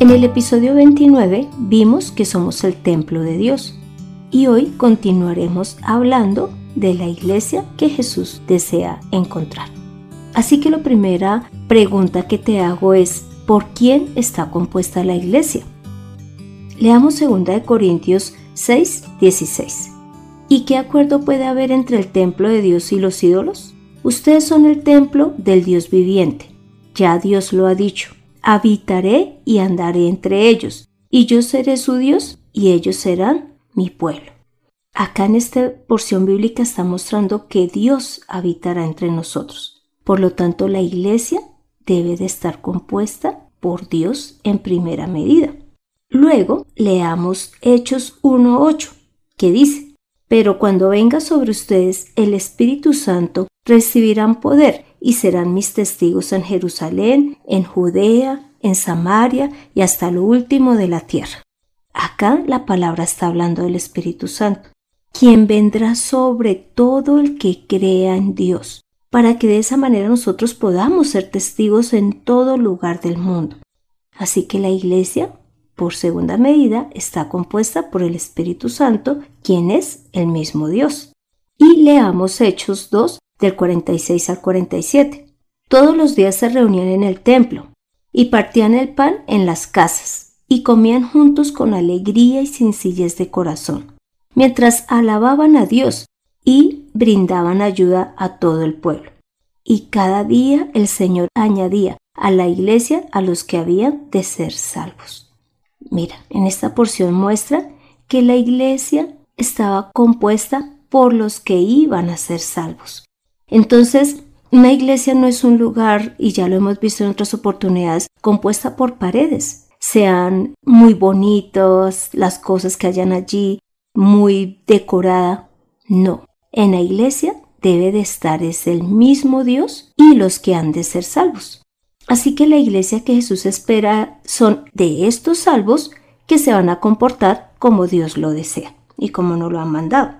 En el episodio 29 vimos que somos el templo de Dios y hoy continuaremos hablando de la iglesia que Jesús desea encontrar. Así que la primera pregunta que te hago es, ¿por quién está compuesta la iglesia? Leamos 2 Corintios 6, 16. ¿Y qué acuerdo puede haber entre el templo de Dios y los ídolos? Ustedes son el templo del Dios viviente. Ya Dios lo ha dicho habitaré y andaré entre ellos, y yo seré su Dios y ellos serán mi pueblo. Acá en esta porción bíblica está mostrando que Dios habitará entre nosotros. Por lo tanto, la iglesia debe de estar compuesta por Dios en primera medida. Luego leamos Hechos 1.8, que dice, Pero cuando venga sobre ustedes el Espíritu Santo, recibirán poder y serán mis testigos en Jerusalén, en Judea, en Samaria y hasta lo último de la tierra. Acá la palabra está hablando del Espíritu Santo, quien vendrá sobre todo el que crea en Dios, para que de esa manera nosotros podamos ser testigos en todo lugar del mundo. Así que la iglesia, por segunda medida, está compuesta por el Espíritu Santo, quien es el mismo Dios. Y leamos Hechos 2, del 46 al 47. Todos los días se reunían en el templo y partían el pan en las casas y comían juntos con alegría y sencillez de corazón, mientras alababan a Dios y brindaban ayuda a todo el pueblo. Y cada día el Señor añadía a la iglesia a los que habían de ser salvos. Mira, en esta porción muestra que la iglesia estaba compuesta por los que iban a ser salvos. Entonces, una iglesia no es un lugar, y ya lo hemos visto en otras oportunidades, compuesta por paredes. Sean muy bonitos las cosas que hayan allí, muy decorada. No, en la iglesia debe de estar es el mismo Dios y los que han de ser salvos. Así que la iglesia que Jesús espera son de estos salvos que se van a comportar como Dios lo desea y como nos lo han mandado.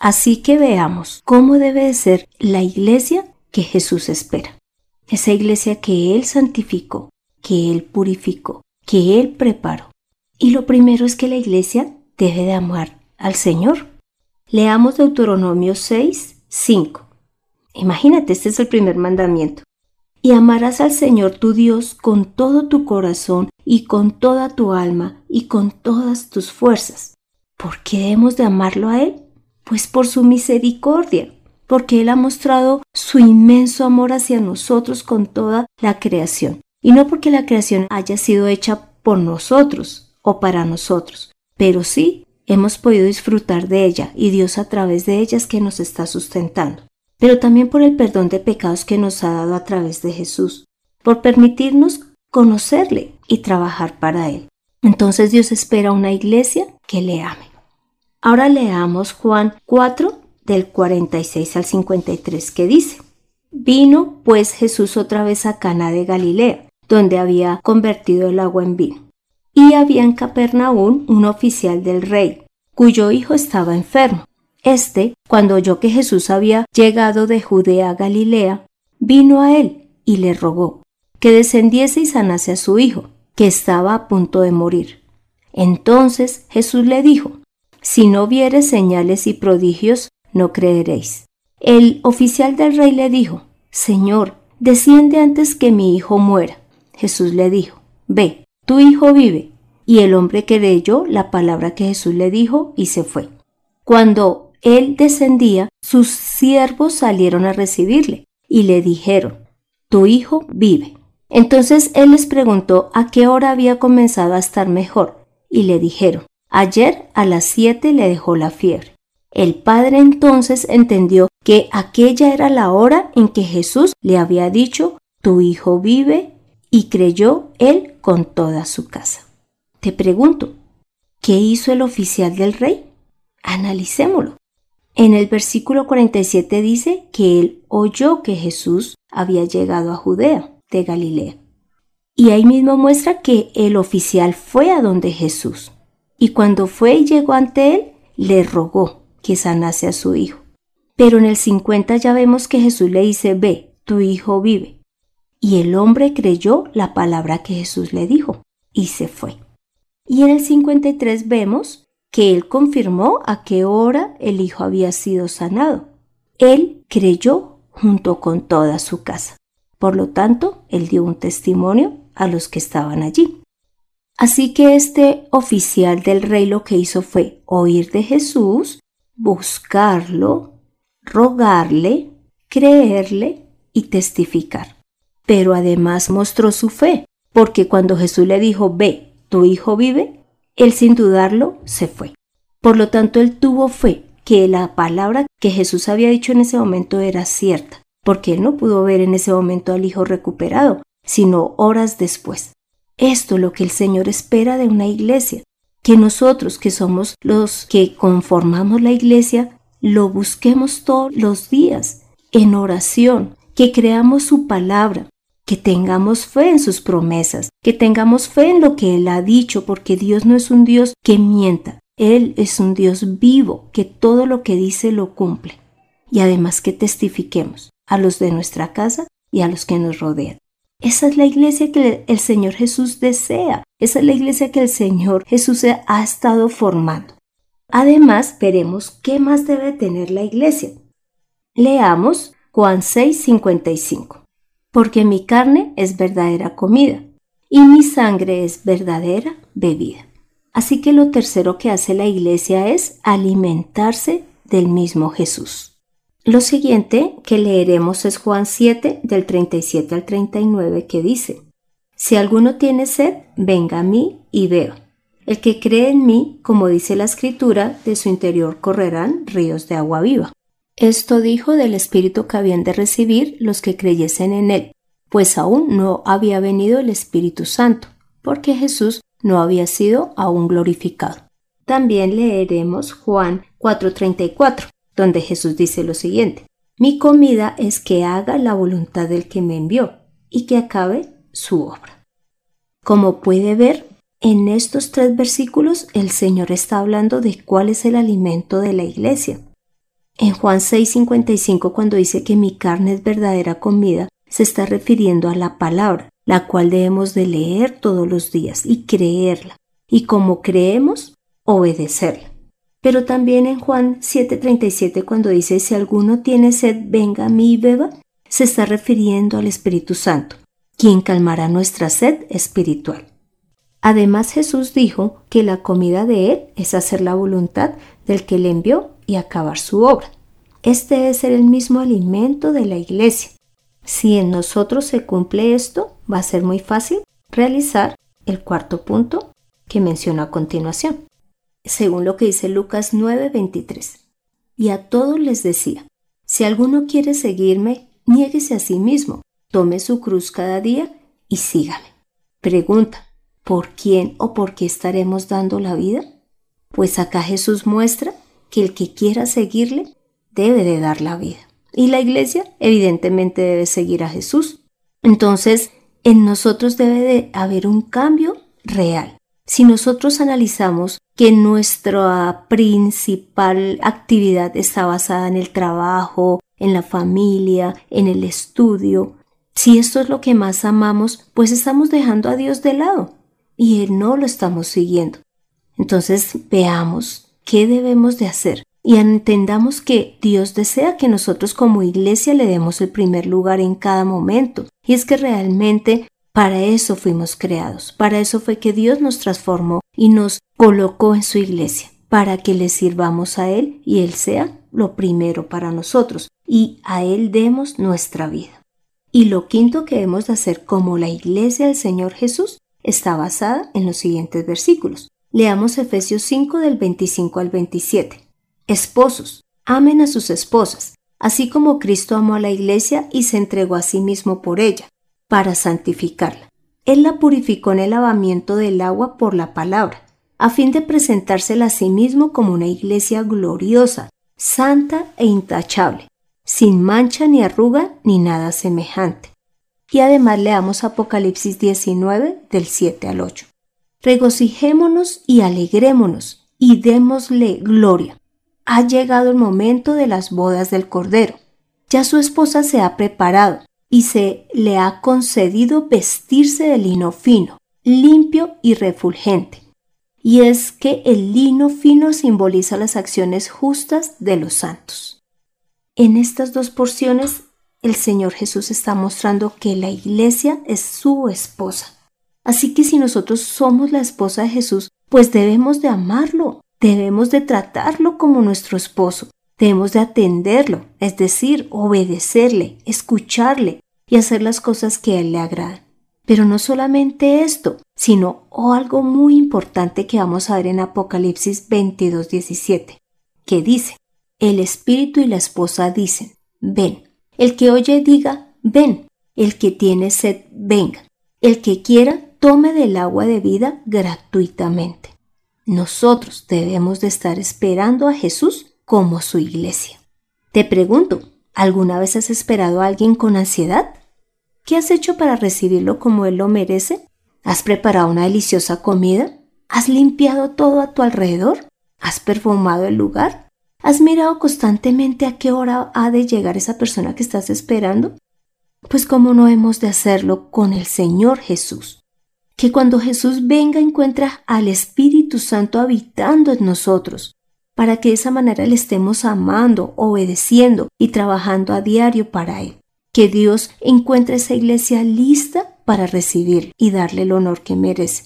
Así que veamos cómo debe ser la iglesia que Jesús espera. Esa iglesia que Él santificó, que Él purificó, que Él preparó. Y lo primero es que la iglesia debe de amar al Señor. Leamos Deuteronomio 6, 5. Imagínate, este es el primer mandamiento. Y amarás al Señor tu Dios con todo tu corazón y con toda tu alma y con todas tus fuerzas. ¿Por qué debemos de amarlo a Él? Pues por su misericordia, porque Él ha mostrado su inmenso amor hacia nosotros con toda la creación. Y no porque la creación haya sido hecha por nosotros o para nosotros, pero sí hemos podido disfrutar de ella y Dios a través de ella es que nos está sustentando. Pero también por el perdón de pecados que nos ha dado a través de Jesús, por permitirnos conocerle y trabajar para Él. Entonces Dios espera una iglesia que le ame. Ahora leamos Juan 4 del 46 al 53 que dice, Vino pues Jesús otra vez a Cana de Galilea, donde había convertido el agua en vino. Y había en Capernaum un oficial del rey, cuyo hijo estaba enfermo. Este, cuando oyó que Jesús había llegado de Judea a Galilea, vino a él y le rogó que descendiese y sanase a su hijo, que estaba a punto de morir. Entonces Jesús le dijo, si no vieres señales y prodigios, no creeréis. El oficial del rey le dijo, Señor, desciende antes que mi hijo muera. Jesús le dijo, Ve, tu hijo vive. Y el hombre creyó la palabra que Jesús le dijo y se fue. Cuando él descendía, sus siervos salieron a recibirle y le dijeron, Tu hijo vive. Entonces él les preguntó a qué hora había comenzado a estar mejor, y le dijeron, Ayer a las siete le dejó la fiebre. El padre entonces entendió que aquella era la hora en que Jesús le había dicho, Tu hijo vive, y creyó él con toda su casa. Te pregunto, ¿qué hizo el oficial del rey? Analicémoslo. En el versículo 47 dice que él oyó que Jesús había llegado a Judea, de Galilea. Y ahí mismo muestra que el oficial fue a donde Jesús. Y cuando fue y llegó ante él, le rogó que sanase a su hijo. Pero en el 50 ya vemos que Jesús le dice, ve, tu hijo vive. Y el hombre creyó la palabra que Jesús le dijo y se fue. Y en el 53 vemos que él confirmó a qué hora el hijo había sido sanado. Él creyó junto con toda su casa. Por lo tanto, él dio un testimonio a los que estaban allí. Así que este oficial del rey lo que hizo fue oír de Jesús, buscarlo, rogarle, creerle y testificar. Pero además mostró su fe, porque cuando Jesús le dijo, ve, tu hijo vive, él sin dudarlo se fue. Por lo tanto, él tuvo fe que la palabra que Jesús había dicho en ese momento era cierta, porque él no pudo ver en ese momento al hijo recuperado, sino horas después. Esto es lo que el Señor espera de una iglesia, que nosotros que somos los que conformamos la iglesia, lo busquemos todos los días en oración, que creamos su palabra, que tengamos fe en sus promesas, que tengamos fe en lo que Él ha dicho, porque Dios no es un Dios que mienta, Él es un Dios vivo, que todo lo que dice lo cumple. Y además que testifiquemos a los de nuestra casa y a los que nos rodean. Esa es la iglesia que el Señor Jesús desea. Esa es la iglesia que el Señor Jesús ha estado formando. Además, veremos qué más debe tener la iglesia. Leamos Juan 6:55. Porque mi carne es verdadera comida y mi sangre es verdadera bebida. Así que lo tercero que hace la iglesia es alimentarse del mismo Jesús. Lo siguiente que leeremos es Juan 7 del 37 al 39 que dice, Si alguno tiene sed, venga a mí y beba. El que cree en mí, como dice la escritura, de su interior correrán ríos de agua viva. Esto dijo del Espíritu que habían de recibir los que creyesen en él, pues aún no había venido el Espíritu Santo, porque Jesús no había sido aún glorificado. También leeremos Juan 4:34 donde Jesús dice lo siguiente, mi comida es que haga la voluntad del que me envió y que acabe su obra. Como puede ver, en estos tres versículos el Señor está hablando de cuál es el alimento de la iglesia. En Juan 6:55 cuando dice que mi carne es verdadera comida, se está refiriendo a la palabra, la cual debemos de leer todos los días y creerla, y como creemos, obedecerla. Pero también en Juan 7:37 cuando dice, si alguno tiene sed, venga a mí y beba, se está refiriendo al Espíritu Santo, quien calmará nuestra sed espiritual. Además Jesús dijo que la comida de Él es hacer la voluntad del que le envió y acabar su obra. Este es el mismo alimento de la iglesia. Si en nosotros se cumple esto, va a ser muy fácil realizar el cuarto punto que menciono a continuación según lo que dice Lucas 9:23. Y a todos les decía, si alguno quiere seguirme, niéguese a sí mismo, tome su cruz cada día y sígame. Pregunta, ¿por quién o por qué estaremos dando la vida? Pues acá Jesús muestra que el que quiera seguirle debe de dar la vida. Y la iglesia evidentemente debe seguir a Jesús. Entonces, en nosotros debe de haber un cambio real. Si nosotros analizamos que nuestra principal actividad está basada en el trabajo, en la familia, en el estudio, si esto es lo que más amamos, pues estamos dejando a Dios de lado y Él no lo estamos siguiendo. Entonces veamos qué debemos de hacer y entendamos que Dios desea que nosotros como iglesia le demos el primer lugar en cada momento. Y es que realmente para eso fuimos creados, para eso fue que Dios nos transformó y nos colocó en su iglesia, para que le sirvamos a Él y Él sea lo primero para nosotros y a Él demos nuestra vida. Y lo quinto que debemos de hacer como la iglesia del Señor Jesús está basada en los siguientes versículos. Leamos Efesios 5 del 25 al 27. Esposos, amen a sus esposas, así como Cristo amó a la iglesia y se entregó a sí mismo por ella para santificarla, Él la purificó en el lavamiento del agua por la palabra, a fin de presentársela a sí mismo como una iglesia gloriosa, santa e intachable, sin mancha ni arruga ni nada semejante. Y además leamos Apocalipsis 19 del 7 al 8. Regocijémonos y alegrémonos y démosle gloria. Ha llegado el momento de las bodas del Cordero. Ya su esposa se ha preparado y se le ha concedido vestirse de lino fino, limpio y refulgente. Y es que el lino fino simboliza las acciones justas de los santos. En estas dos porciones, el Señor Jesús está mostrando que la iglesia es su esposa. Así que si nosotros somos la esposa de Jesús, pues debemos de amarlo, debemos de tratarlo como nuestro esposo, debemos de atenderlo, es decir, obedecerle, escucharle y hacer las cosas que a Él le agradan. Pero no solamente esto, sino algo muy importante que vamos a ver en Apocalipsis 22:17, que dice, el espíritu y la esposa dicen, ven. El que oye diga, ven. El que tiene sed, venga. El que quiera, tome del agua de vida gratuitamente. Nosotros debemos de estar esperando a Jesús como su iglesia. Te pregunto, ¿alguna vez has esperado a alguien con ansiedad? ¿Qué has hecho para recibirlo como él lo merece? ¿Has preparado una deliciosa comida? ¿Has limpiado todo a tu alrededor? ¿Has perfumado el lugar? ¿Has mirado constantemente a qué hora ha de llegar esa persona que estás esperando? Pues cómo no hemos de hacerlo con el Señor Jesús. Que cuando Jesús venga encuentra al Espíritu Santo habitando en nosotros, para que de esa manera le estemos amando, obedeciendo y trabajando a diario para Él. Que Dios encuentre esa iglesia lista para recibir y darle el honor que merece.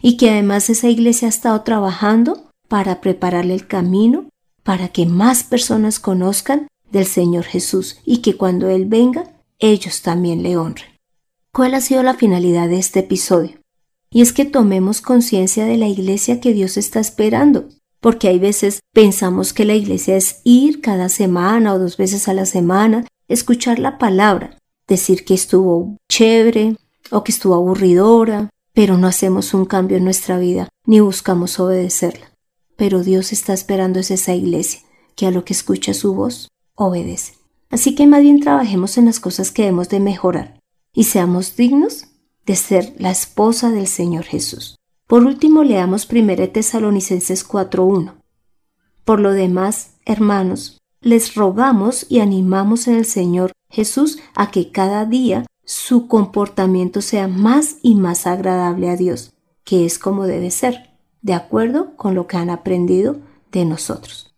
Y que además esa iglesia ha estado trabajando para prepararle el camino para que más personas conozcan del Señor Jesús y que cuando Él venga, ellos también le honren. ¿Cuál ha sido la finalidad de este episodio? Y es que tomemos conciencia de la iglesia que Dios está esperando, porque hay veces pensamos que la iglesia es ir cada semana o dos veces a la semana, escuchar la palabra, decir que estuvo chévere o que estuvo aburridora, pero no hacemos un cambio en nuestra vida ni buscamos obedecerla pero Dios está esperando es esa iglesia, que a lo que escucha su voz, obedece. Así que más bien trabajemos en las cosas que debemos de mejorar y seamos dignos de ser la esposa del Señor Jesús. Por último, leamos 1 Tesalonicenses 4.1. Por lo demás, hermanos, les rogamos y animamos en el Señor Jesús a que cada día su comportamiento sea más y más agradable a Dios, que es como debe ser de acuerdo con lo que han aprendido de nosotros.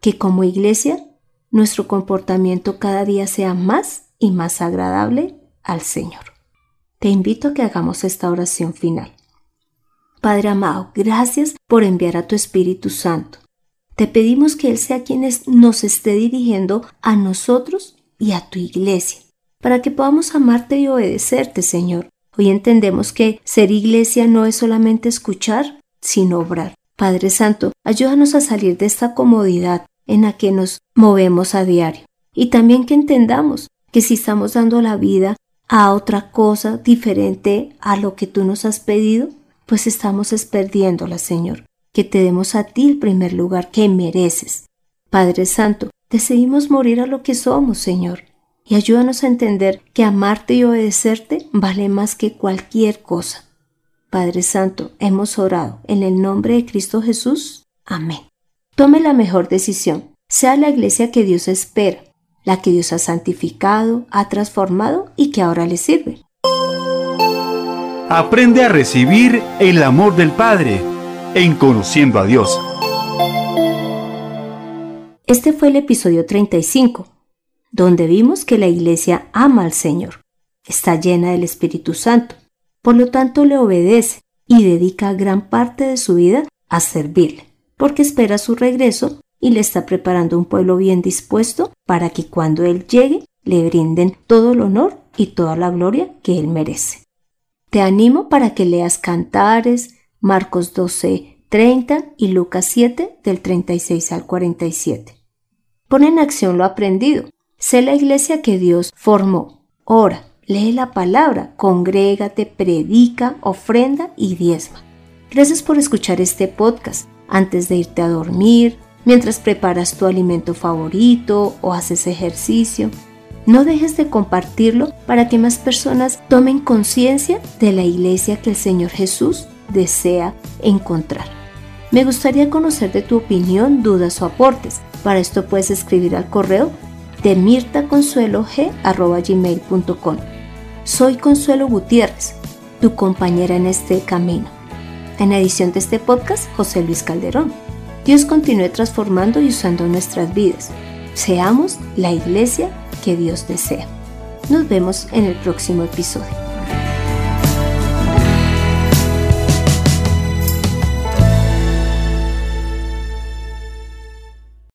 Que como iglesia nuestro comportamiento cada día sea más y más agradable al Señor. Te invito a que hagamos esta oración final. Padre amado, gracias por enviar a tu Espíritu Santo. Te pedimos que Él sea quien nos esté dirigiendo a nosotros y a tu iglesia, para que podamos amarte y obedecerte, Señor. Hoy entendemos que ser iglesia no es solamente escuchar, sin obrar. Padre Santo, ayúdanos a salir de esta comodidad en la que nos movemos a diario. Y también que entendamos que si estamos dando la vida a otra cosa diferente a lo que tú nos has pedido, pues estamos perdiéndola, Señor. Que te demos a ti el primer lugar que mereces. Padre Santo, decidimos morir a lo que somos, Señor. Y ayúdanos a entender que amarte y obedecerte vale más que cualquier cosa. Padre Santo, hemos orado en el nombre de Cristo Jesús. Amén. Tome la mejor decisión. Sea la iglesia que Dios espera, la que Dios ha santificado, ha transformado y que ahora le sirve. Aprende a recibir el amor del Padre en conociendo a Dios. Este fue el episodio 35, donde vimos que la iglesia ama al Señor, está llena del Espíritu Santo por lo tanto le obedece y dedica gran parte de su vida a servirle, porque espera su regreso y le está preparando un pueblo bien dispuesto para que cuando Él llegue le brinden todo el honor y toda la gloria que Él merece. Te animo para que leas Cantares, Marcos 12, 30 y Lucas 7 del 36 al 47. Pon en acción lo aprendido. Sé la iglesia que Dios formó. Ora, lee la palabra, congrégate, predica, ofrenda y diezma. Gracias por escuchar este podcast antes de irte a dormir, mientras preparas tu alimento favorito o haces ejercicio. No dejes de compartirlo para que más personas tomen conciencia de la iglesia que el Señor Jesús desea encontrar. Me gustaría conocer de tu opinión, dudas o aportes. Para esto puedes escribir al correo de mirtaconsuelog.gmail.com Soy Consuelo Gutiérrez, tu compañera en este camino. En edición de este podcast, José Luis Calderón. Dios continúe transformando y usando nuestras vidas. Seamos la iglesia que Dios desea. Nos vemos en el próximo episodio.